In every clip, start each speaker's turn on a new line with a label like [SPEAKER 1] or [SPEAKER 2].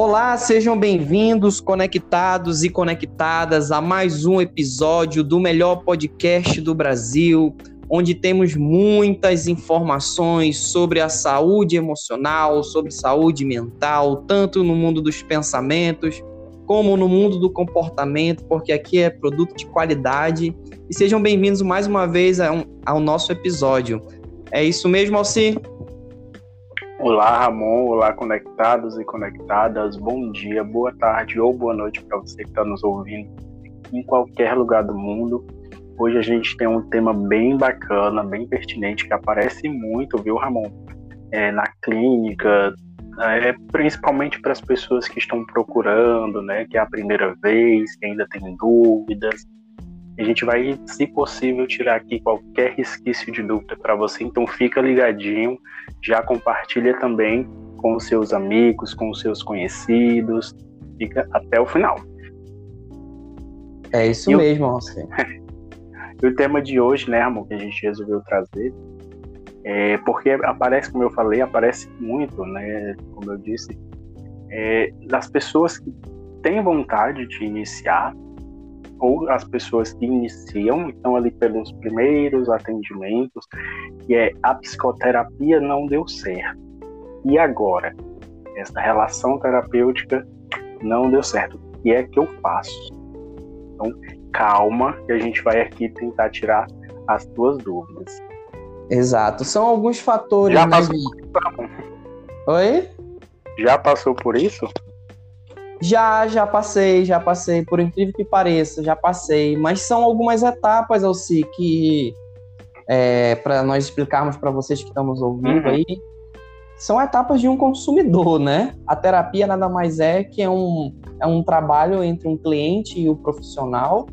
[SPEAKER 1] Olá, sejam bem-vindos, conectados e conectadas a mais um episódio do melhor podcast do Brasil, onde temos muitas informações sobre a saúde emocional, sobre saúde mental, tanto no mundo dos pensamentos como no mundo do comportamento, porque aqui é produto de qualidade. E sejam bem-vindos mais uma vez ao nosso episódio. É isso mesmo, Alci?
[SPEAKER 2] Olá, Ramon. Olá, conectados e conectadas. Bom dia, boa tarde ou boa noite para você que está nos ouvindo em qualquer lugar do mundo. Hoje a gente tem um tema bem bacana, bem pertinente, que aparece muito, viu, Ramon? É, na clínica, é, principalmente para as pessoas que estão procurando, né, que é a primeira vez, que ainda tem dúvidas, a gente vai, se possível, tirar aqui qualquer resquício de dúvida para você. Então fica ligadinho, já compartilha também com os seus amigos, com os seus conhecidos. Fica até o final.
[SPEAKER 1] É isso e mesmo, Alcê.
[SPEAKER 2] e o tema de hoje, né, amor, que a gente resolveu trazer, é porque aparece, como eu falei, aparece muito, né, como eu disse, é, das pessoas que têm vontade de iniciar ou as pessoas que iniciam, então ali pelos primeiros atendimentos, que é a psicoterapia não deu certo. E agora? Essa relação terapêutica não deu certo. O que é que eu faço? Então, calma, que a gente vai aqui tentar tirar as tuas dúvidas.
[SPEAKER 1] Exato. São alguns fatores.
[SPEAKER 2] Já né, passou
[SPEAKER 1] né,
[SPEAKER 2] por isso?
[SPEAKER 1] Oi?
[SPEAKER 2] Já passou por isso?
[SPEAKER 1] Já, já passei, já passei, por incrível que pareça, já passei. Mas são algumas etapas, Alci, que é, para nós explicarmos para vocês que estamos ouvindo uhum. aí, são etapas de um consumidor, né? A terapia nada mais é que é um, é um trabalho entre um cliente e o profissional.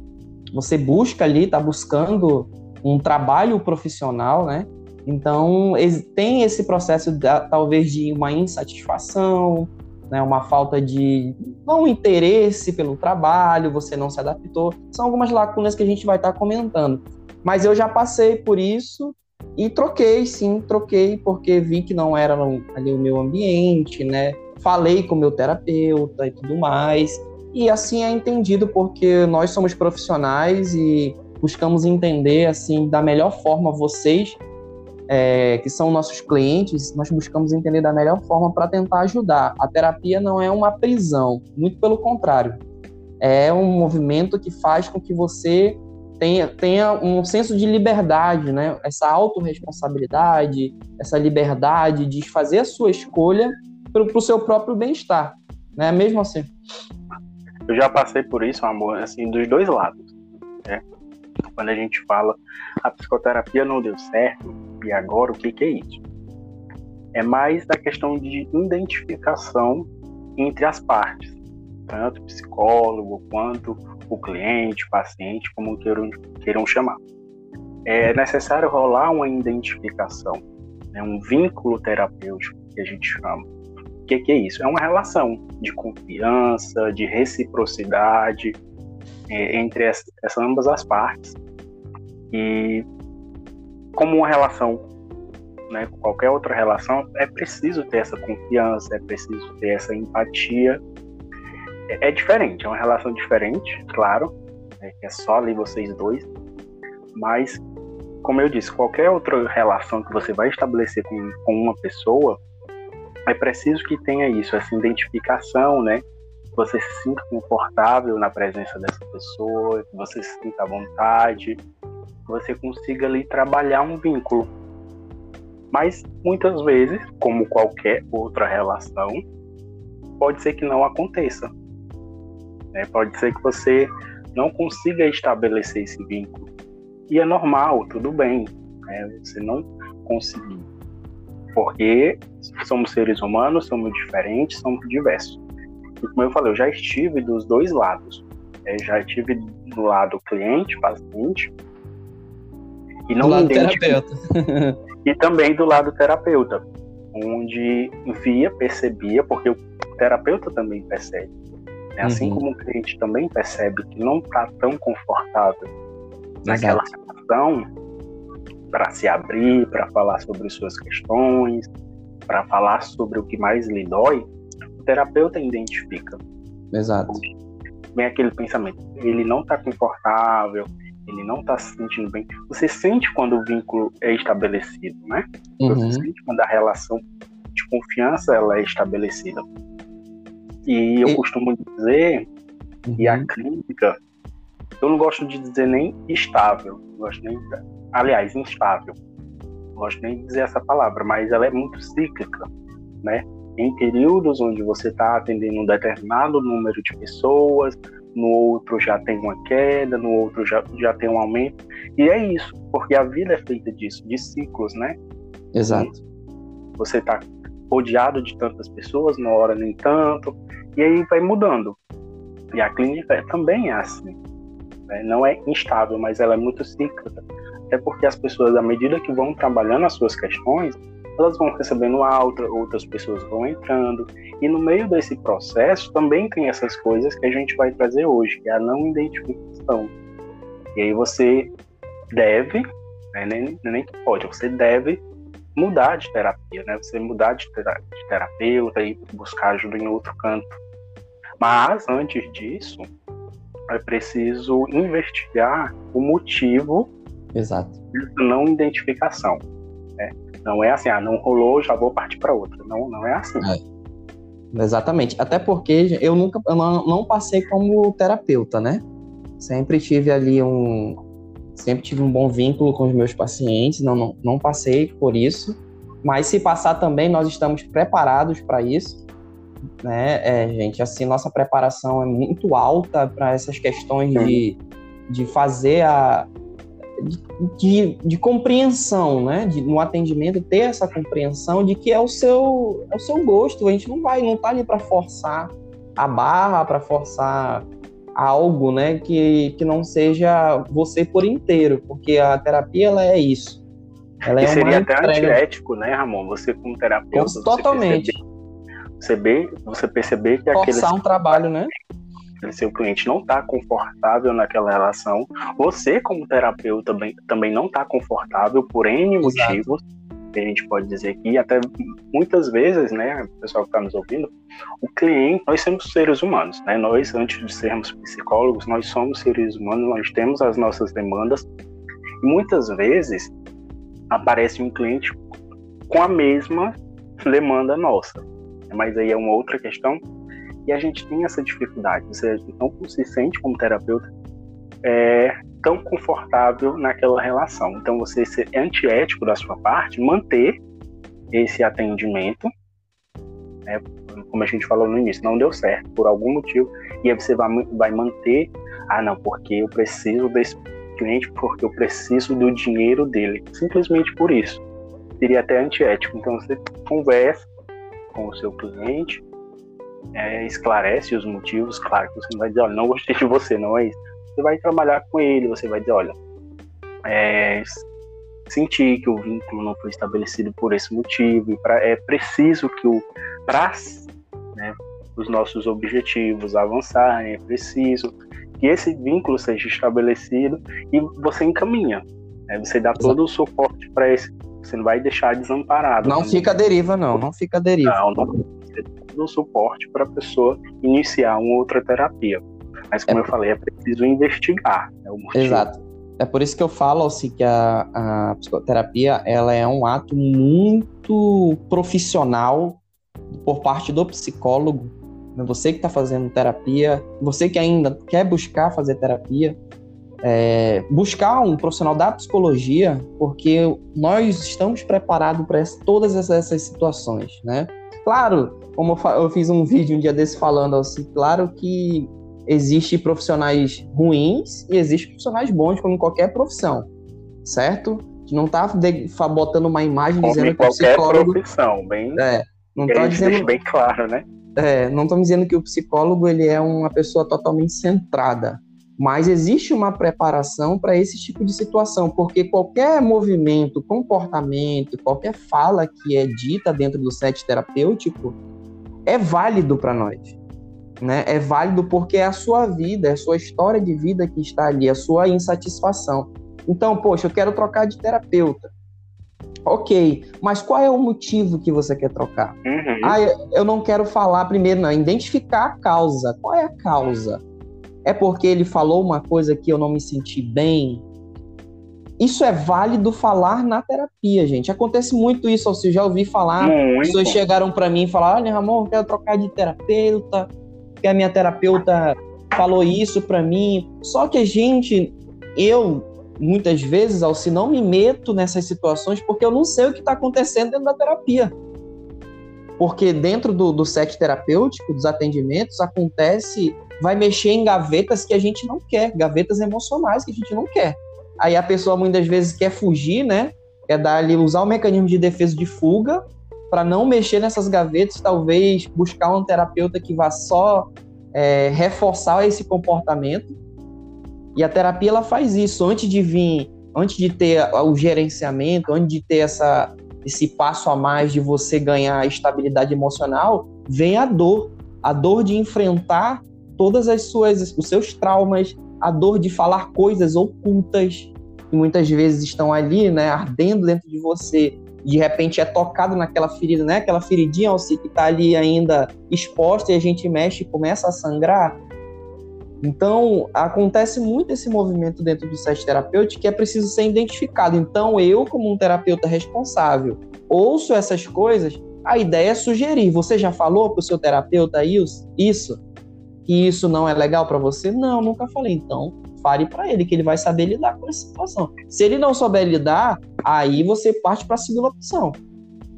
[SPEAKER 1] Você busca ali, está buscando um trabalho profissional, né? Então, tem esse processo, de, talvez, de uma insatisfação, né, uma falta de não interesse pelo trabalho, você não se adaptou. São algumas lacunas que a gente vai estar tá comentando. Mas eu já passei por isso e troquei, sim, troquei, porque vi que não era ali o meu ambiente, né? Falei com o meu terapeuta e tudo mais. E assim é entendido porque nós somos profissionais e buscamos entender assim da melhor forma vocês é, que são nossos clientes, nós buscamos entender da melhor forma para tentar ajudar. A terapia não é uma prisão, muito pelo contrário. É um movimento que faz com que você tenha, tenha um senso de liberdade, né? essa autorresponsabilidade, essa liberdade de fazer a sua escolha para o seu próprio bem-estar. Né? Mesmo assim.
[SPEAKER 2] Eu já passei por isso, amor, assim, dos dois lados. Né? Quando a gente fala a psicoterapia não deu certo, e agora o que, que é isso? É mais da questão de identificação entre as partes, tanto o psicólogo quanto o cliente, paciente, como queiram, queiram chamar. É necessário rolar uma identificação, né, um vínculo terapêutico que a gente chama. O que, que é isso? É uma relação de confiança, de reciprocidade é, entre essa, essa, ambas as partes. E como uma relação, né, qualquer outra relação, é preciso ter essa confiança, é preciso ter essa empatia. É, é diferente, é uma relação diferente, claro, né, é só ali vocês dois, mas como eu disse, qualquer outra relação que você vai estabelecer com, com uma pessoa, é preciso que tenha isso, essa identificação, né? Que você se sinta confortável na presença dessa pessoa, que você se sinta à vontade, você consiga ali trabalhar um vínculo. Mas muitas vezes, como qualquer outra relação, pode ser que não aconteça. Né? Pode ser que você não consiga estabelecer esse vínculo. E é normal, tudo bem, né? você não conseguir. Porque somos seres humanos, somos diferentes, somos diversos. E como eu falei, eu já estive dos dois lados. Eu já estive do lado cliente, paciente,
[SPEAKER 1] e não do lado terapeuta.
[SPEAKER 2] e também do lado terapeuta, onde via, percebia, porque o terapeuta também percebe. Né? Assim uhum. como o cliente também percebe que não está tão confortável Exato. naquela situação para se abrir, para falar sobre suas questões, para falar sobre o que mais lhe dói, o terapeuta identifica.
[SPEAKER 1] Exato.
[SPEAKER 2] Vem aquele pensamento, ele não está confortável, ele não está se sentindo bem. Você sente quando o vínculo é estabelecido, né? Uhum. Você sente quando a relação de confiança ela é estabelecida. E eu e... costumo dizer uhum. que a clínica, eu não gosto de dizer nem estável, gosto nem, aliás, instável. Não gosto nem de dizer essa palavra, mas ela é muito cíclica, né? Em períodos onde você está atendendo um determinado número de pessoas, no outro já tem uma queda, no outro já, já tem um aumento. E é isso, porque a vida é feita disso, de ciclos, né?
[SPEAKER 1] Exato.
[SPEAKER 2] Você está rodeado de tantas pessoas, uma hora nem tanto, e aí vai mudando. E a clínica também é assim. Né? Não é instável, mas ela é muito cíclica. Até porque as pessoas, à medida que vão trabalhando as suas questões, elas vão recebendo alta, outras pessoas vão entrando. E no meio desse processo também tem essas coisas que a gente vai trazer hoje, que é a não identificação. E aí você deve, né, nem, nem pode, você deve mudar de terapia, né? Você mudar de, de terapeuta e buscar ajuda em outro canto. Mas antes disso, é preciso investigar o motivo
[SPEAKER 1] Exato.
[SPEAKER 2] dessa não identificação. Né? Não é assim, ah, não rolou, já vou partir para outra. Não, não é assim.
[SPEAKER 1] É. Exatamente. Até porque eu nunca eu não, não passei como terapeuta, né? Sempre tive ali um, sempre tive um bom vínculo com os meus pacientes, não, não, não passei por isso, mas se passar também, nós estamos preparados para isso, né, é, gente, assim, nossa preparação é muito alta para essas questões de, de fazer a, de, de, compreensão, né? De, no atendimento ter essa compreensão de que é o seu é o seu gosto. A gente não vai, não tá ali para forçar a barra, para forçar algo, né, que, que não seja você por inteiro, porque a terapia ela é isso.
[SPEAKER 2] Ela e é seria até entrega... antiético, né, Ramon? Você como terapeuta,
[SPEAKER 1] totalmente.
[SPEAKER 2] Você perceber, você perceber que
[SPEAKER 1] Forçar aquele um trabalho, né?
[SPEAKER 2] Seu cliente não está confortável naquela relação, você como terapeuta também, também não está confortável por N Exato. motivos, a gente pode dizer aqui, até muitas vezes, né, o pessoal que está nos ouvindo, o cliente, nós somos seres humanos, né, nós, antes de sermos psicólogos, nós somos seres humanos, nós temos as nossas demandas, e muitas vezes aparece um cliente com a mesma demanda nossa, mas aí é uma outra questão, e a gente tem essa dificuldade, você não se sente como terapeuta é, tão confortável naquela relação. Então, você ser antiético da sua parte, manter esse atendimento, né, como a gente falou no início, não deu certo por algum motivo, e aí você vai, vai manter, ah, não, porque eu preciso desse cliente, porque eu preciso do dinheiro dele, simplesmente por isso. Seria até antiético. Então, você conversa com o seu cliente, é, esclarece os motivos, claro que você não vai dizer, olha, não gostei de você, não é isso você vai trabalhar com ele, você vai dizer, olha, é, sentir que o vínculo não foi estabelecido por esse motivo, e pra, é preciso que o para né, os nossos objetivos avançarem, é preciso que esse vínculo seja estabelecido e você encaminha, né, você dá todo o suporte para esse, você não vai deixar desamparado.
[SPEAKER 1] Não fica deriva, não, não fica deriva.
[SPEAKER 2] Não, não, você dá todo o suporte para a pessoa iniciar uma outra terapia. Mas como é, eu falei, é preciso investigar né, o motivo.
[SPEAKER 1] Exato. É por isso que eu falo assim, que a, a psicoterapia ela é um ato muito profissional por parte do psicólogo. Né? Você que está fazendo terapia, você que ainda quer buscar fazer terapia, é, buscar um profissional da psicologia, porque nós estamos preparados para todas essas situações, né? Claro, como eu, fiz um vídeo um dia desse falando assim, claro que existe profissionais ruins e existe profissionais bons, como em qualquer profissão, certo? Não tá botando uma imagem como dizendo que o psicólogo...
[SPEAKER 2] profissão, bem...
[SPEAKER 1] É, não tá dizendo...
[SPEAKER 2] bem claro, né?
[SPEAKER 1] É, não estamos dizendo que o psicólogo ele é uma pessoa totalmente centrada, mas existe uma preparação para esse tipo de situação, porque qualquer movimento, comportamento, qualquer fala que é dita dentro do set terapêutico é válido para nós né? É válido porque é a sua vida, é a sua história de vida que está ali, a sua insatisfação. Então, poxa, eu quero trocar de terapeuta. Ok, mas qual é o motivo que você quer trocar?
[SPEAKER 2] Uhum.
[SPEAKER 1] Ah, eu não quero falar primeiro, não. Identificar a causa. Qual é a causa? É porque ele falou uma coisa que eu não me senti bem? Isso é válido falar na terapia, gente. Acontece muito isso. Você já ouvi falar.
[SPEAKER 2] Muito.
[SPEAKER 1] Pessoas chegaram para mim e falaram: Olha, Ramon, eu quero trocar de terapeuta, porque a minha terapeuta falou isso para mim. Só que a gente, eu muitas vezes, Alci, não me meto nessas situações porque eu não sei o que está acontecendo dentro da terapia. Porque dentro do, do set terapêutico, dos atendimentos, acontece, vai mexer em gavetas que a gente não quer, gavetas emocionais que a gente não quer. Aí a pessoa muitas vezes quer fugir, né? Quer dar ali, usar o mecanismo de defesa de fuga para não mexer nessas gavetas, talvez buscar um terapeuta que vá só é, reforçar esse comportamento. E a terapia ela faz isso. Antes de vir, antes de ter o gerenciamento, antes de ter essa, esse passo a mais de você ganhar estabilidade emocional, vem a dor, a dor de enfrentar todas as suas os seus traumas, a dor de falar coisas ocultas que muitas vezes estão ali, né, ardendo dentro de você. De repente é tocado naquela ferida, né? Aquela feridinha que está ali ainda exposta e a gente mexe e começa a sangrar. Então, acontece muito esse movimento dentro do set terapêutico que é preciso ser identificado. Então, eu, como um terapeuta responsável, ouço essas coisas, a ideia é sugerir. Você já falou para o seu terapeuta isso? Que isso não é legal para você? Não, nunca falei. Então, fale para ele, que ele vai saber lidar com essa situação. Se ele não souber lidar, aí você parte para a segunda opção.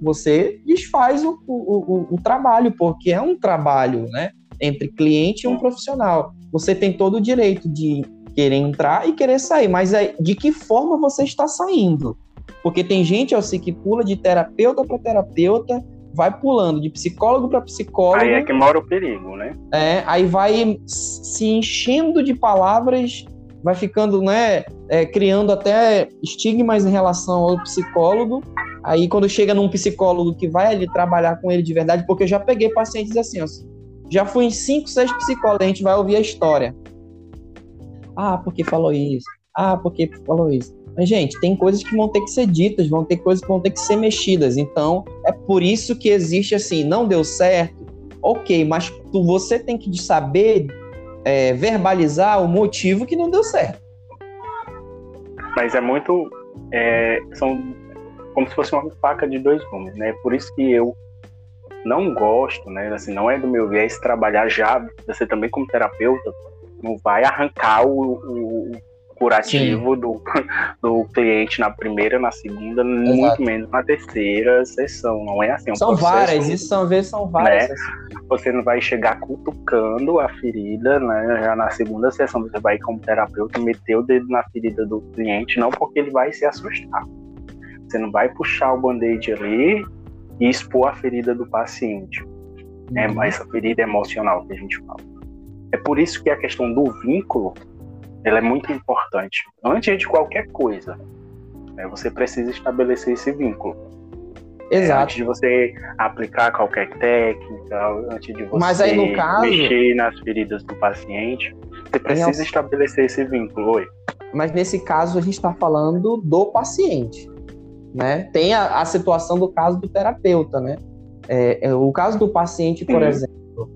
[SPEAKER 1] Você desfaz o, o, o, o trabalho, porque é um trabalho, né? Entre cliente e um profissional você tem todo o direito de querer entrar e querer sair, mas é de que forma você está saindo? Porque tem gente assim que pula de terapeuta para terapeuta, vai pulando de psicólogo para psicólogo.
[SPEAKER 2] Aí é que mora o perigo, né?
[SPEAKER 1] É, aí vai se enchendo de palavras, vai ficando, né, é, criando até estigmas em relação ao psicólogo. Aí quando chega num psicólogo que vai ali trabalhar com ele de verdade, porque eu já peguei pacientes assim, assim já fui em cinco, seis psicólogos, a gente vai ouvir a história. Ah, porque falou isso? Ah, porque falou isso? Mas, gente, tem coisas que vão ter que ser ditas, vão ter coisas que vão ter que ser mexidas. Então, é por isso que existe assim, não deu certo, ok, mas tu, você tem que saber é, verbalizar o motivo que não deu certo.
[SPEAKER 2] Mas é muito. É, são como se fosse uma faca de dois gumes, né? Por isso que eu não gosto, né? Assim, não é do meu viés trabalhar já, você também como terapeuta, não vai arrancar o, o curativo do, do cliente na primeira, na segunda, Exato. muito menos na terceira sessão. Não é assim. É um
[SPEAKER 1] são várias, isso são vezes são várias.
[SPEAKER 2] Né? Você não vai chegar cutucando a ferida, né? Já na segunda sessão você vai como terapeuta meter o dedo na ferida do cliente, não porque ele vai se assustar. Você não vai puxar o band-aid ali e expor a ferida do paciente. Né? Uhum. Essa ferida emocional que a gente fala. É por isso que a questão do vínculo ela é muito importante. Antes de qualquer coisa, né, você precisa estabelecer esse vínculo.
[SPEAKER 1] Exato.
[SPEAKER 2] É, antes de você aplicar qualquer técnica, antes de você
[SPEAKER 1] Mas aí, no caso,
[SPEAKER 2] mexer nas feridas do paciente, você precisa estabelecer esse vínculo. Oi.
[SPEAKER 1] Mas nesse caso, a gente está falando do paciente né? Tem a, a situação do caso do terapeuta, né? É, é, o caso do paciente, por uhum. exemplo,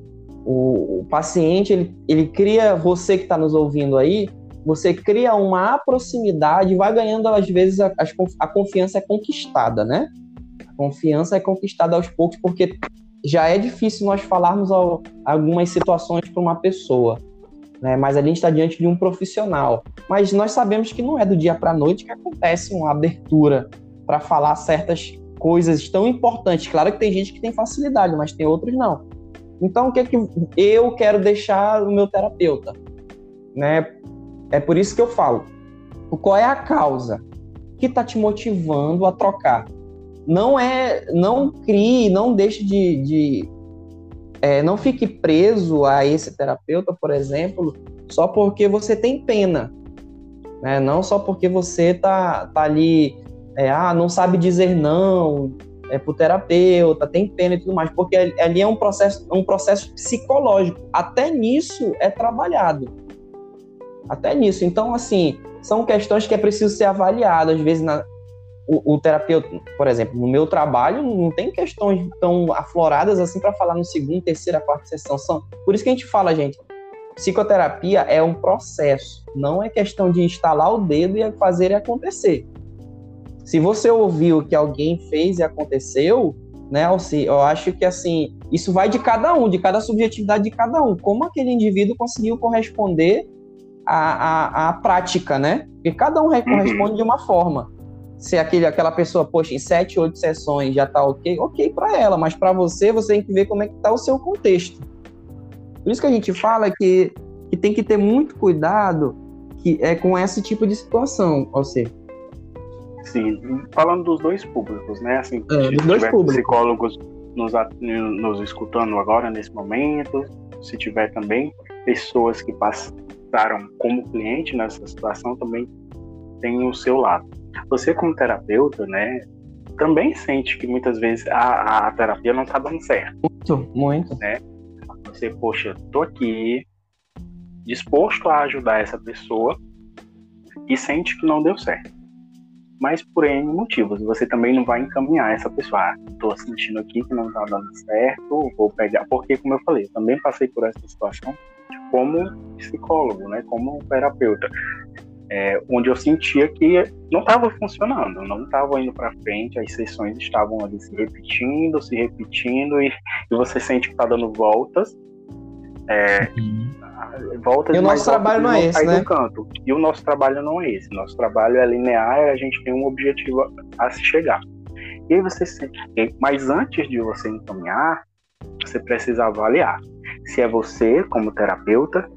[SPEAKER 1] o, o, paciente ele, ele cria, você que está nos ouvindo aí, você cria uma proximidade, vai ganhando às vezes a, a confiança é conquistada, né? A confiança é conquistada aos poucos porque já é difícil nós falarmos ao, algumas situações para uma pessoa, né? Mas a gente está diante de um profissional. Mas nós sabemos que não é do dia para a noite que acontece uma abertura para falar certas coisas tão importantes. Claro que tem gente que tem facilidade, mas tem outros não. Então, o que é que eu quero deixar o meu terapeuta? Né? É por isso que eu falo. Qual é a causa que está te motivando a trocar? Não é, não crie, não deixe de, de é, não fique preso a esse terapeuta, por exemplo, só porque você tem pena, né? Não só porque você tá, tá ali é, ah, não sabe dizer não é, para o terapeuta, tem pena e tudo mais, porque ali é um processo, um processo psicológico. Até nisso é trabalhado. Até nisso. Então, assim, são questões que é preciso ser avaliado. Às vezes, na, o, o, terapeuta, por exemplo, no meu trabalho, não tem questões tão afloradas assim para falar no segundo, terceira, quarta sessão. São, por isso que a gente fala, gente, psicoterapia é um processo, não é questão de instalar o dedo e fazer acontecer. Se você ouviu que alguém fez e aconteceu, né, Alci, eu acho que assim, isso vai de cada um, de cada subjetividade de cada um. Como aquele indivíduo conseguiu corresponder à, à, à prática, né? Porque cada um uhum. corresponde de uma forma se aquele, aquela pessoa, poxa, em sete, oito sessões já tá ok, ok para ela, mas para você, você tem que ver como é que tá o seu contexto. Por isso que a gente fala que, que tem que ter muito cuidado que é com esse tipo de situação, você.
[SPEAKER 2] Sim, falando dos dois públicos, né? Assim,
[SPEAKER 1] é, dos dois públicos.
[SPEAKER 2] psicólogos nos, nos escutando agora nesse momento, se tiver também pessoas que como cliente nessa situação, também tem o seu lado você como terapeuta, né, também sente que muitas vezes a, a terapia não está dando certo.
[SPEAKER 1] Muito, muito.
[SPEAKER 2] Né? Você, poxa, tô aqui disposto a ajudar essa pessoa e sente que não deu certo. Mas por N motivos, você também não vai encaminhar essa pessoa. Ah, tô sentindo aqui que não está dando certo, vou pegar. Porque, como eu falei, eu também passei por essa situação como psicólogo, né, como terapeuta é, onde eu sentia que não estava funcionando, não estava indo para frente, as sessões estavam ali se repetindo, se repetindo, e, e você sente que está dando voltas. É,
[SPEAKER 1] uhum. Voltas e o nosso trabalho não é esse, né?
[SPEAKER 2] canto. E o nosso trabalho não é esse. Nosso trabalho é linear a gente tem um objetivo a, a se chegar. E aí você mas antes de você encaminhar, você precisa avaliar se é você como terapeuta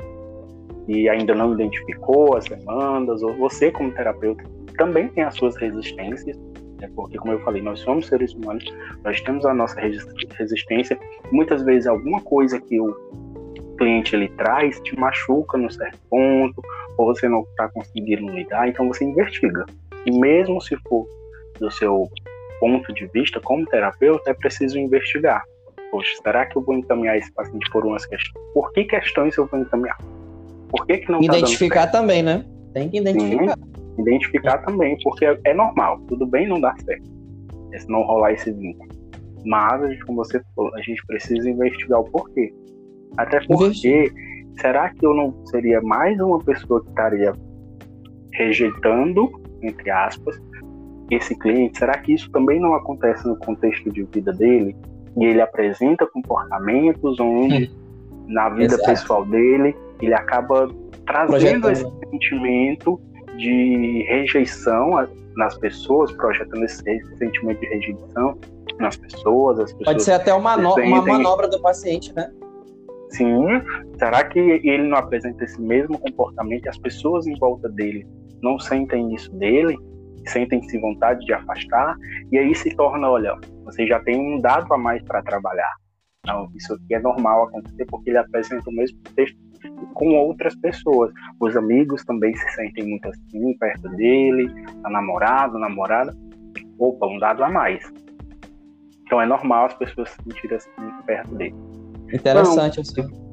[SPEAKER 2] e ainda não identificou as demandas, ou você como terapeuta também tem as suas resistências, né? porque como eu falei, nós somos seres humanos, nós temos a nossa resistência, muitas vezes alguma coisa que o cliente ele traz te machuca no certo ponto, ou você não está conseguindo lidar, então você investiga. E mesmo se for do seu ponto de vista como terapeuta, é preciso investigar. Poxa, será que eu vou encaminhar esse paciente por umas questões? Por que questões eu vou encaminhar? Por que, que não
[SPEAKER 1] tá Identificar tá também, né? Tem que identificar.
[SPEAKER 2] Sim, identificar também, porque é normal. Tudo bem não dar certo. Se não rolar esse vínculo. Mas, como você falou, a gente precisa investigar o porquê. Até porque, será que eu não seria mais uma pessoa que estaria rejeitando, entre aspas, esse cliente? Será que isso também não acontece no contexto de vida dele? E ele apresenta comportamentos onde, na vida Exato. pessoal dele, ele acaba trazendo esse sentimento de rejeição nas pessoas, projetando esse sentimento de rejeição nas pessoas. As pessoas
[SPEAKER 1] Pode ser até uma, sentem... uma manobra do paciente, né?
[SPEAKER 2] Sim. Será que ele não apresenta esse mesmo comportamento e as pessoas em volta dele não sentem isso dele? Sentem-se vontade de afastar? E aí se torna, olha, você já tem um dado a mais para trabalhar. Isso aqui é normal acontecer porque ele apresenta o mesmo texto com outras pessoas. Os amigos também se sentem muito assim, perto dele, a namorada, a namorada. Opa, um dado a mais. Então é normal as pessoas se sentirem assim perto dele.
[SPEAKER 1] Interessante, então, assim.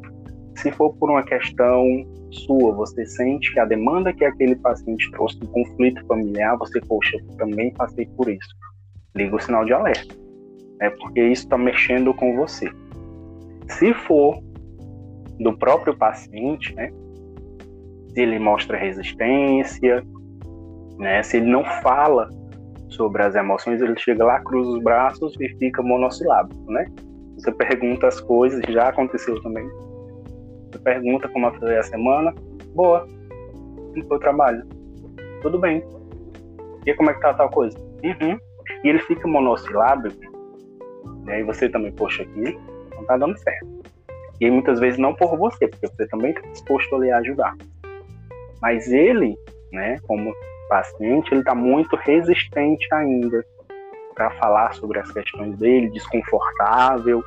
[SPEAKER 2] Se for por uma questão sua, você sente que a demanda que aquele paciente trouxe um conflito familiar, você, poxa, eu também passei por isso. Liga o sinal de alerta. Né? Porque isso está mexendo com você. Se for do próprio paciente, né? Se ele mostra resistência, né? Se ele não fala sobre as emoções, ele chega lá, cruza os braços e fica monossilábico, né? Você pergunta as coisas, já aconteceu também. Você pergunta como foi a semana, boa, como foi o trabalho? Tudo bem. E como é que tá tal coisa? Uhum. E ele fica monossilábico, né? e você também, poxa, aqui não tá dando certo. E muitas vezes não por você, porque você também está disposto a lhe ajudar. Mas ele, né, como paciente, ele está muito resistente ainda para falar sobre as questões dele, desconfortável,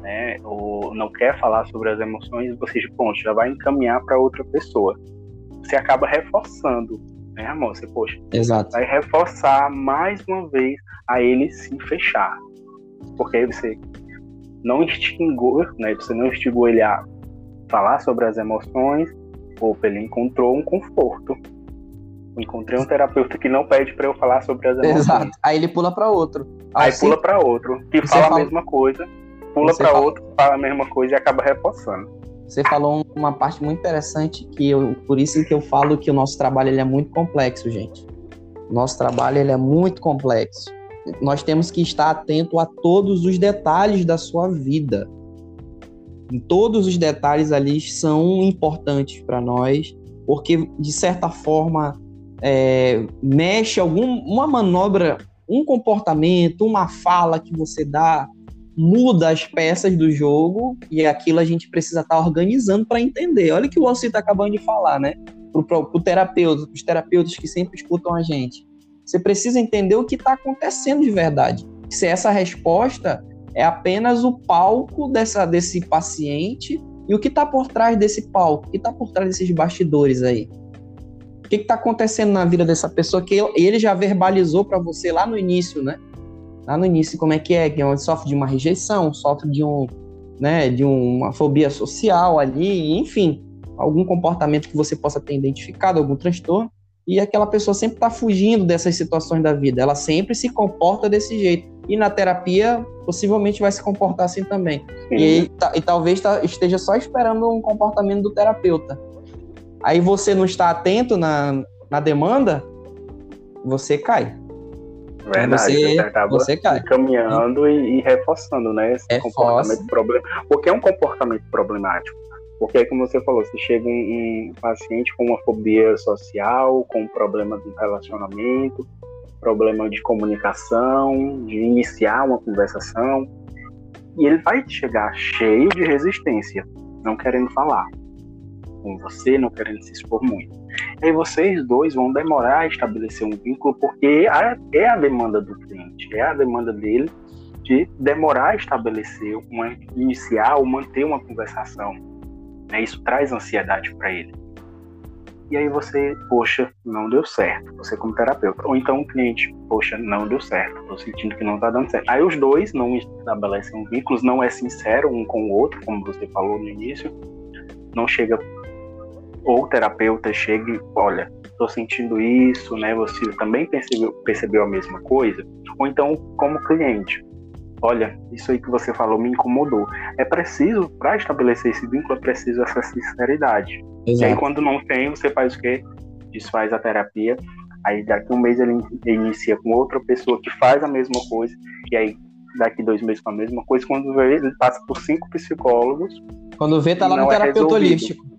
[SPEAKER 2] né, ou não quer falar sobre as emoções, você, pronto, já vai encaminhar para outra pessoa. Você acaba reforçando, né, amor? Você, poxa,
[SPEAKER 1] Exato.
[SPEAKER 2] vai reforçar mais uma vez a ele se fechar. Porque aí você não instigou, né? Você não instigou ele a falar sobre as emoções, ou ele encontrou um conforto. Encontrei um terapeuta que não pede para eu falar sobre as emoções. Exato.
[SPEAKER 1] Aí ele pula para outro.
[SPEAKER 2] Aí assim, pula para outro, que fala, fala, a mesma coisa, pula para fala... outro, fala a mesma coisa e acaba reforçando.
[SPEAKER 1] Você falou uma parte muito interessante que eu, por isso que eu falo que o nosso trabalho ele é muito complexo, gente. Nosso trabalho ele é muito complexo. Nós temos que estar atento a todos os detalhes da sua vida. E todos os detalhes ali são importantes para nós, porque de certa forma é, mexe alguma manobra, um comportamento, uma fala que você dá, muda as peças do jogo e aquilo a gente precisa estar tá organizando para entender. Olha o que o Alci está acabando de falar, né? Para o terapeuta, os terapeutas que sempre escutam a gente. Você precisa entender o que está acontecendo de verdade. Se essa resposta é apenas o palco dessa, desse paciente e o que está por trás desse palco, o que está por trás desses bastidores aí. O que está acontecendo na vida dessa pessoa que ele já verbalizou para você lá no início, né? Lá no início, como é que é? Que é sofre de uma rejeição, sofre de um, né, de uma fobia social ali, enfim, algum comportamento que você possa ter identificado, algum transtorno, e aquela pessoa sempre está fugindo dessas situações da vida, ela sempre se comporta desse jeito. E na terapia, possivelmente vai se comportar assim também. E, e, talvez esteja só esperando um comportamento do terapeuta aí você não está atento na, na demanda, você cai.
[SPEAKER 2] Verdade, você, acaba você cai. caminhando e, e, reforçando, né? Esse Reforça. comportamento problem... Porque é um comportamento problemático. Porque, como você falou, se chega um, um paciente com uma fobia social, com um problema de relacionamento, problema de comunicação, de iniciar uma conversação, e ele vai chegar cheio de resistência, não querendo falar com você, não querendo se expor muito. E aí vocês dois vão demorar a estabelecer um vínculo, porque é a demanda do cliente, é a demanda dele de demorar a estabelecer, uma, iniciar ou manter uma conversação. Né? Isso traz ansiedade para ele. E aí você, poxa, não deu certo, você como terapeuta. Ou então o cliente, poxa, não deu certo, tô sentindo que não tá dando certo. Aí os dois não estabelecem um vínculo, não é sincero um com o outro, como você falou no início, não chega ou o terapeuta chegue, olha, estou sentindo isso, né? Você também percebeu, percebeu a mesma coisa? Ou então, como cliente, olha, isso aí que você falou me incomodou. É preciso, para estabelecer esse vínculo, é preciso essa sinceridade. Exato. E aí, quando não tem, você faz o quê? Desfaz a terapia. Aí, daqui um mês, ele inicia com outra pessoa que faz a mesma coisa. E aí, daqui dois meses com a mesma coisa. Quando vê, ele passa por cinco psicólogos.
[SPEAKER 1] Quando vê, tá lá no é terapeuta holístico.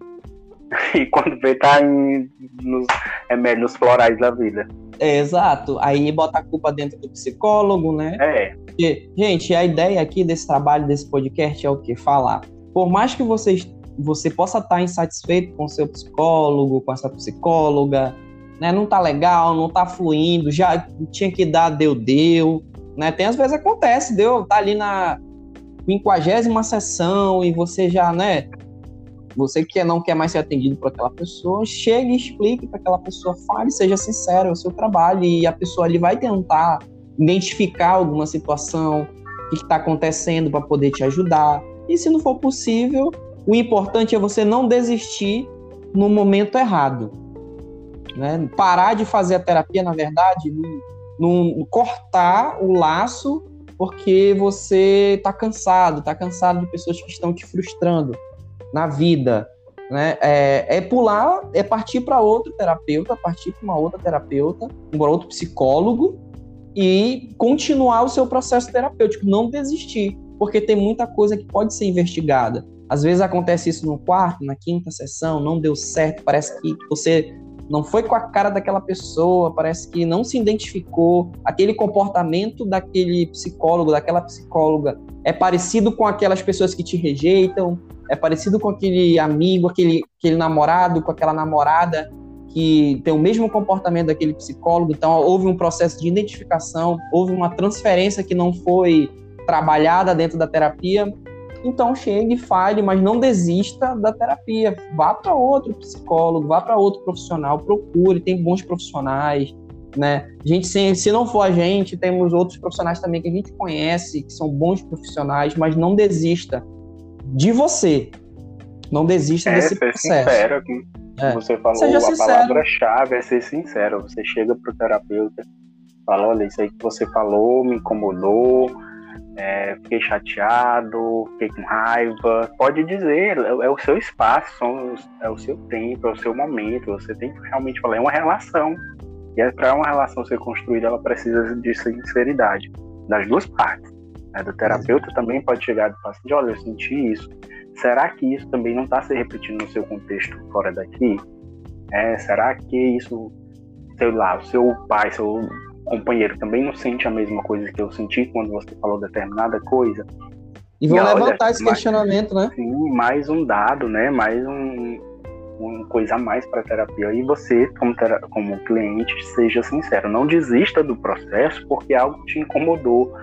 [SPEAKER 2] e quando vê tá em, nos remédios nos florais da vida.
[SPEAKER 1] É, exato. Aí bota a culpa dentro do psicólogo, né?
[SPEAKER 2] É.
[SPEAKER 1] Porque, gente, a ideia aqui desse trabalho, desse podcast é o que? Falar. Por mais que vocês, você possa estar insatisfeito com o seu psicólogo, com essa psicóloga, né? Não tá legal, não tá fluindo, já tinha que dar, deu, deu. Né? Tem às vezes acontece, deu, tá ali na quinquagésima sessão e você já, né? Você que não quer mais ser atendido por aquela pessoa, chegue e explique para aquela pessoa, fale, seja sincero, é o seu trabalho, e a pessoa ali vai tentar identificar alguma situação, o que está acontecendo para poder te ajudar. E se não for possível, o importante é você não desistir no momento errado. Né? Parar de fazer a terapia, na verdade, não cortar o laço porque você está cansado, está cansado de pessoas que estão te frustrando na vida, né? É, é pular, é partir para outro terapeuta, partir para uma outra terapeuta, um outro psicólogo e continuar o seu processo terapêutico, não desistir, porque tem muita coisa que pode ser investigada. Às vezes acontece isso no quarto, na quinta sessão, não deu certo, parece que você não foi com a cara daquela pessoa, parece que não se identificou, aquele comportamento daquele psicólogo, daquela psicóloga é parecido com aquelas pessoas que te rejeitam, é parecido com aquele amigo, aquele, aquele namorado, com aquela namorada que tem o mesmo comportamento daquele psicólogo. Então, houve um processo de identificação, houve uma transferência que não foi trabalhada dentro da terapia. Então, chegue, fale, mas não desista da terapia. Vá para outro psicólogo, vá para outro profissional, procure, tem bons profissionais. Né? Gente, se, se não for a gente, temos outros profissionais também que a gente conhece, que são bons profissionais, mas não desista de você. Não desista
[SPEAKER 2] é,
[SPEAKER 1] desse processo.
[SPEAKER 2] Sincero, É. Você falou Seja a palavra-chave é ser sincero. Você chega pro terapeuta, fala, olha, isso aí que você falou me incomodou, é, fiquei chateado, fiquei com raiva. Pode dizer, é, é o seu espaço, é o seu tempo, é o seu momento. Você tem que realmente falar, é uma relação. E é para uma relação ser construída, ela precisa de sinceridade das duas partes. Né? Do terapeuta também pode chegar e paciente, olha, eu senti isso. Será que isso também não está se repetindo no seu contexto fora daqui? É, será que isso, sei lá, o seu pai, seu companheiro também não sente a mesma coisa que eu senti quando você falou determinada coisa?
[SPEAKER 1] E vão levantar olha, esse mais, questionamento, né?
[SPEAKER 2] Sim, mais um dado, né? Mais um, uma coisa a mais para terapia. E você, como, como cliente, seja sincero. Não desista do processo porque algo te incomodou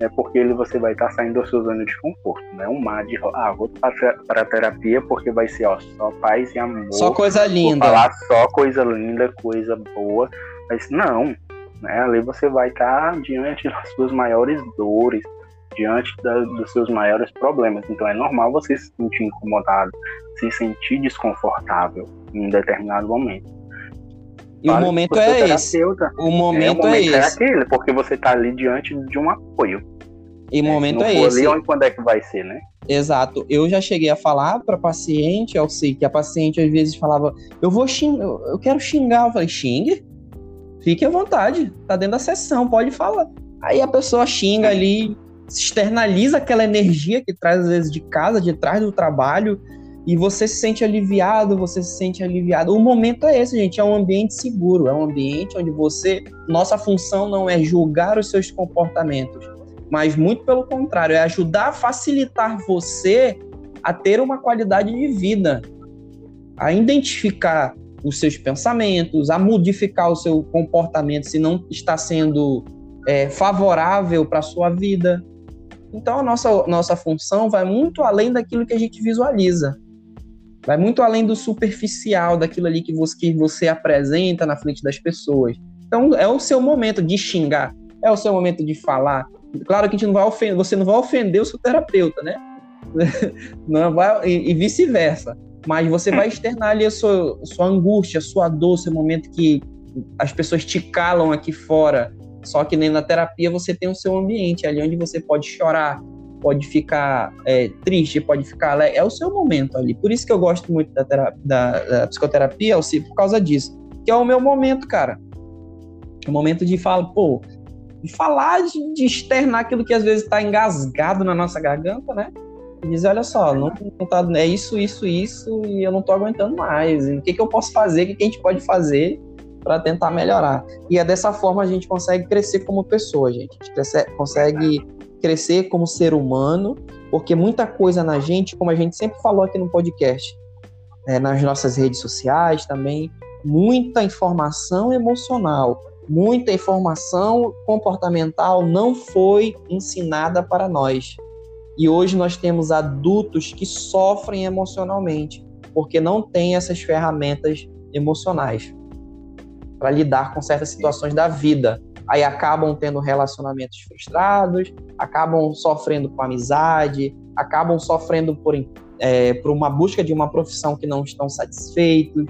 [SPEAKER 2] é porque ele, você vai estar tá saindo da sua zona de conforto, né? Um mar de, ah, vou para a terapia porque vai ser, ó, só paz e amor.
[SPEAKER 1] Só coisa linda.
[SPEAKER 2] Vou falar só coisa linda, coisa boa. Mas não, né? Ali você vai estar diante das suas maiores dores, diante da, dos seus maiores problemas. Então é normal você se sentir incomodado, se sentir desconfortável em um determinado momento.
[SPEAKER 1] E o momento é esse. O momento, é, o momento é, esse. É
[SPEAKER 2] aquele, porque você está ali diante de um apoio.
[SPEAKER 1] E o momento é esse.
[SPEAKER 2] Ali, quando é que vai ser, né?
[SPEAKER 1] Exato. Eu já cheguei a falar para paciente, eu sei que a paciente às vezes falava, eu vou xingar, eu quero xingar. Eu falei, xingue, fique à vontade, tá dentro da sessão, pode falar. Aí a pessoa xinga ali, externaliza aquela energia que traz às vezes de casa, de trás do trabalho, e você se sente aliviado, você se sente aliviado. O momento é esse, gente, é um ambiente seguro, é um ambiente onde você, nossa função não é julgar os seus comportamentos, mas muito pelo contrário, é ajudar a facilitar você a ter uma qualidade de vida, a identificar os seus pensamentos, a modificar o seu comportamento se não está sendo é, favorável para a sua vida. Então a nossa, nossa função vai muito além daquilo que a gente visualiza. Vai muito além do superficial, daquilo ali que você, que você apresenta na frente das pessoas. Então é o seu momento de xingar, é o seu momento de falar, Claro que a gente não vai ofender, você não vai ofender o seu terapeuta, né? Não vai, e, e vice-versa. Mas você vai externar ali a sua, sua angústia, a sua dor, seu momento que as pessoas te calam aqui fora. Só que nem na terapia você tem o seu ambiente, ali onde você pode chorar, pode ficar é, triste, pode ficar alegre. É o seu momento ali. Por isso que eu gosto muito da, terapia, da, da psicoterapia, Alci, por causa disso. Que é o meu momento, cara. O momento de falar, pô, de falar, de, de externar aquilo que às vezes está engasgado na nossa garganta, né? E dizer, olha só, não, não tá, é isso, isso, isso, e eu não estou aguentando mais. E o que, que eu posso fazer? O que, que a gente pode fazer para tentar melhorar? E é dessa forma a gente consegue crescer como pessoa, gente. A gente consegue crescer como ser humano, porque muita coisa na gente, como a gente sempre falou aqui no podcast, é, nas nossas redes sociais também, muita informação emocional muita informação comportamental não foi ensinada para nós. E hoje nós temos adultos que sofrem emocionalmente, porque não têm essas ferramentas emocionais para lidar com certas situações da vida. Aí acabam tendo relacionamentos frustrados, acabam sofrendo com amizade, acabam sofrendo por, é, por uma busca de uma profissão que não estão satisfeitos.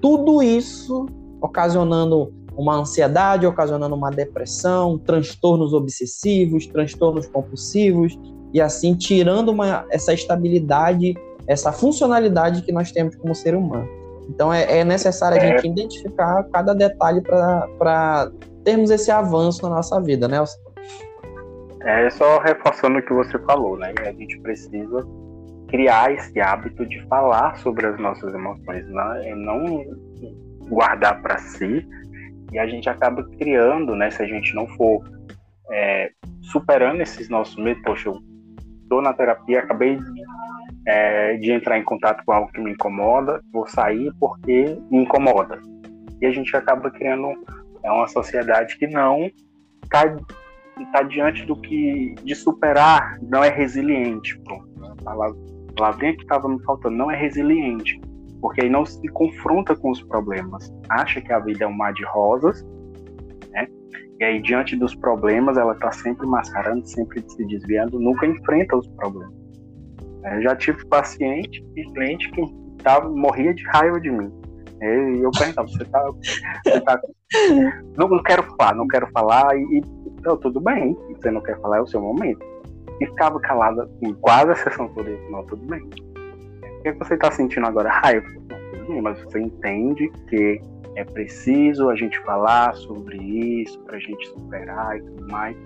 [SPEAKER 1] Tudo isso ocasionando uma ansiedade ocasionando uma depressão, transtornos obsessivos, transtornos compulsivos e assim tirando uma, essa estabilidade, essa funcionalidade que nós temos como ser humano. Então é, é necessário a gente é. identificar cada detalhe para termos esse avanço na nossa vida, né?
[SPEAKER 2] É só reforçando o que você falou, né? A gente precisa criar esse hábito de falar sobre as nossas emoções, né? não guardar para si, e a gente acaba criando, né? Se a gente não for é, superando esses nossos medos, poxa, eu estou na terapia, acabei é, de entrar em contato com algo que me incomoda, vou sair porque me incomoda. E a gente acaba criando é, uma sociedade que não está tá diante do que de superar, não é resiliente. A palavrinha que estava me faltando, não é resiliente porque aí não se confronta com os problemas, acha que a vida é um mar de rosas, né? E aí diante dos problemas ela está sempre mascarando, sempre se desviando, nunca enfrenta os problemas. Eu já tive paciente e cliente que tava, morria de raiva de mim. E eu perguntava, você tá. Você tá não, não quero falar, não quero falar, e, então, tudo bem, você não quer falar, é o seu momento. E ficava calada quase a sessão toda. Não, tudo bem. O que, é você está sentindo agora? Raiva? Bem, mas você entende que é preciso a gente falar sobre isso para a gente superar e tudo mais.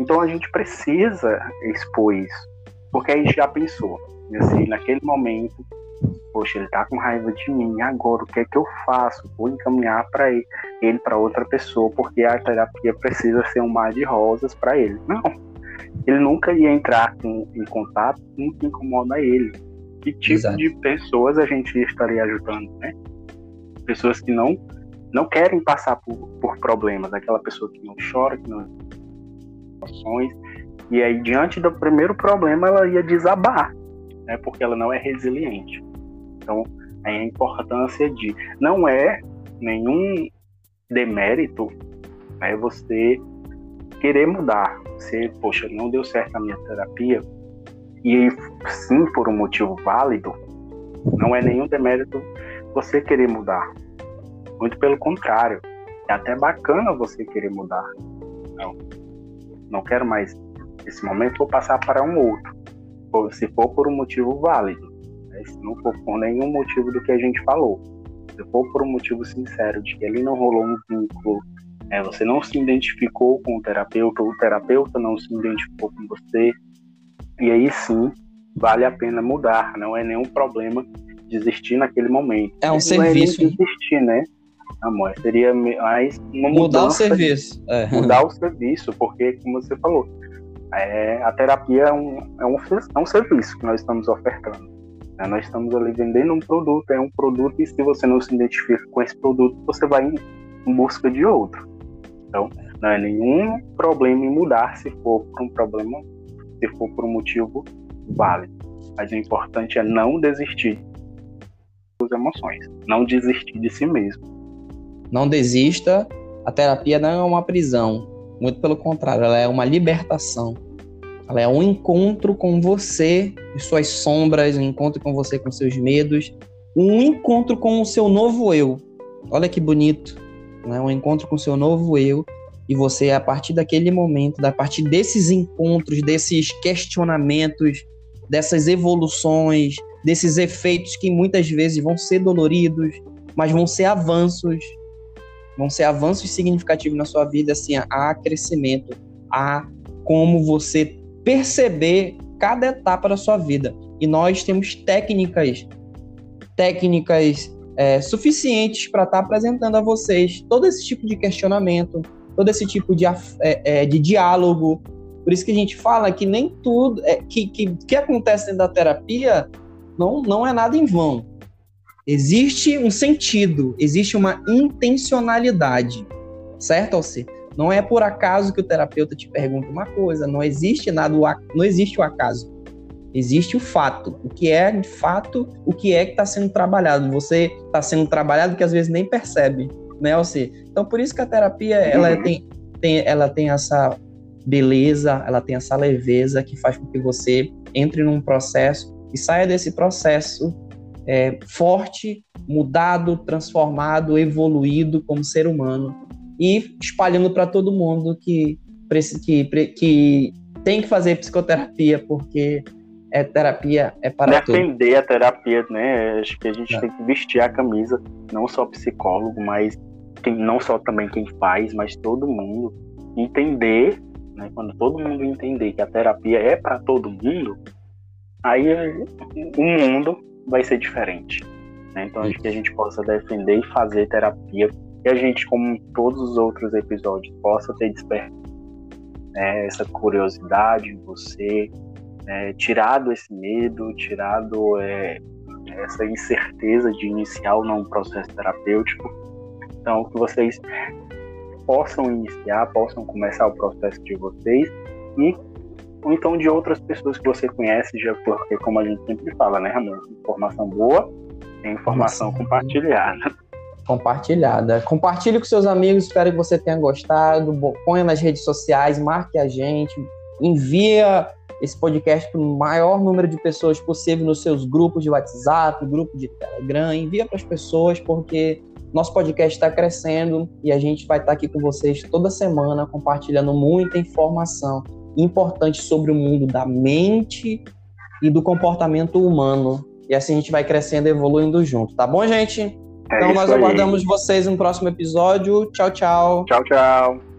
[SPEAKER 2] Então a gente precisa expor isso, porque a gente já pensou, assim, naquele momento, poxa, ele tá com raiva de mim, agora o que é que eu faço? Vou encaminhar para ele, ele para outra pessoa, porque a terapia precisa ser um mar de rosas para ele. Não, ele nunca ia entrar com, em contato com o que incomoda ele. Que tipo Exato. de pessoas a gente estaria ajudando, né? Pessoas que não não querem passar por, por problemas, aquela pessoa que não chora, que não emoções, e aí diante do primeiro problema ela ia desabar, né? Porque ela não é resiliente. Então, aí a importância de não é nenhum demérito né, você querer mudar. Você, poxa, não deu certo a minha terapia, e sim, por um motivo válido, não é nenhum demérito você querer mudar. Muito pelo contrário. É até bacana você querer mudar. Não, não quero mais esse momento, vou passar para um outro. Se for por um motivo válido. Né? Se não for por nenhum motivo do que a gente falou. Se for por um motivo sincero de que ali não rolou um vínculo, é, você não se identificou com o terapeuta, o terapeuta não se identificou com você, e aí sim vale a pena mudar. Não é nenhum problema desistir naquele momento.
[SPEAKER 1] É um não serviço.
[SPEAKER 2] É desistir, né? Amor, seria mais
[SPEAKER 1] uma mudar o serviço.
[SPEAKER 2] É. Mudar o serviço, porque, como você falou, é, a terapia é um, é, um, é um serviço que nós estamos ofertando. Né? Nós estamos ali vendendo um produto, é um produto, e se você não se identifica com esse produto, você vai em, em busca de outro. Então, não é nenhum problema em mudar se for por um problema, se for por um motivo válido. Mas o importante é não desistir das emoções, não desistir de si mesmo.
[SPEAKER 1] Não desista, a terapia não é uma prisão, muito pelo contrário, ela é uma libertação. Ela é um encontro com você e suas sombras, um encontro com você com seus medos, um encontro com o seu novo eu. Olha que bonito, né? Um encontro com o seu novo eu e você a partir daquele momento, a partir desses encontros, desses questionamentos, dessas evoluções, desses efeitos que muitas vezes vão ser doloridos, mas vão ser avanços, vão ser avanços significativos na sua vida, assim, há crescimento, há como você perceber cada etapa da sua vida. E nós temos técnicas, técnicas é, suficientes para estar tá apresentando a vocês todo esse tipo de questionamento, todo esse tipo de, é, é, de diálogo. Por isso que a gente fala que nem tudo é, que, que, que acontece dentro da terapia não, não é nada em vão. Existe um sentido, existe uma intencionalidade, certo, Alci? Não é por acaso que o terapeuta te pergunta uma coisa, não existe nada, não existe o acaso. Existe o fato, o que é de fato, o que é que está sendo trabalhado. Você está sendo trabalhado que às vezes nem percebe, né, Alci? Então por isso que a terapia ela uhum. tem, tem, ela tem essa beleza, ela tem essa leveza que faz com que você entre num processo e saia desse processo é, forte, mudado, transformado, evoluído como ser humano e espalhando para todo mundo que, que, que tem que fazer psicoterapia, porque é terapia é para
[SPEAKER 2] defender a terapia, né? Acho que a gente é. tem que vestir a camisa, não só psicólogo, mas quem, não só também quem faz, mas todo mundo entender, né? Quando todo mundo entender que a terapia é para todo mundo, aí o mundo vai ser diferente. Né? Então acho que a gente possa defender e fazer terapia que a gente, como todos os outros episódios, possa ter despertado né, essa curiosidade em você, é, tirado esse medo, tirado é, essa incerteza de iniciar ou não um processo terapêutico. Então, que vocês possam iniciar, possam começar o processo de vocês e ou então de outras pessoas que você conhece, já porque como a gente sempre fala, né, Ramon? Informação boa é informação Nossa. compartilhada
[SPEAKER 1] compartilhada. Compartilhe com seus amigos, espero que você tenha gostado. Ponha nas redes sociais, marque a gente, envia esse podcast para o maior número de pessoas possível nos seus grupos de WhatsApp, grupo de Telegram. Envia para as pessoas, porque nosso podcast está crescendo e a gente vai estar tá aqui com vocês toda semana compartilhando muita informação importante sobre o mundo da mente e do comportamento humano. E assim a gente vai crescendo e evoluindo junto, tá bom, gente? É então nós aguardamos vocês no próximo episódio. Tchau, tchau.
[SPEAKER 2] Tchau, tchau.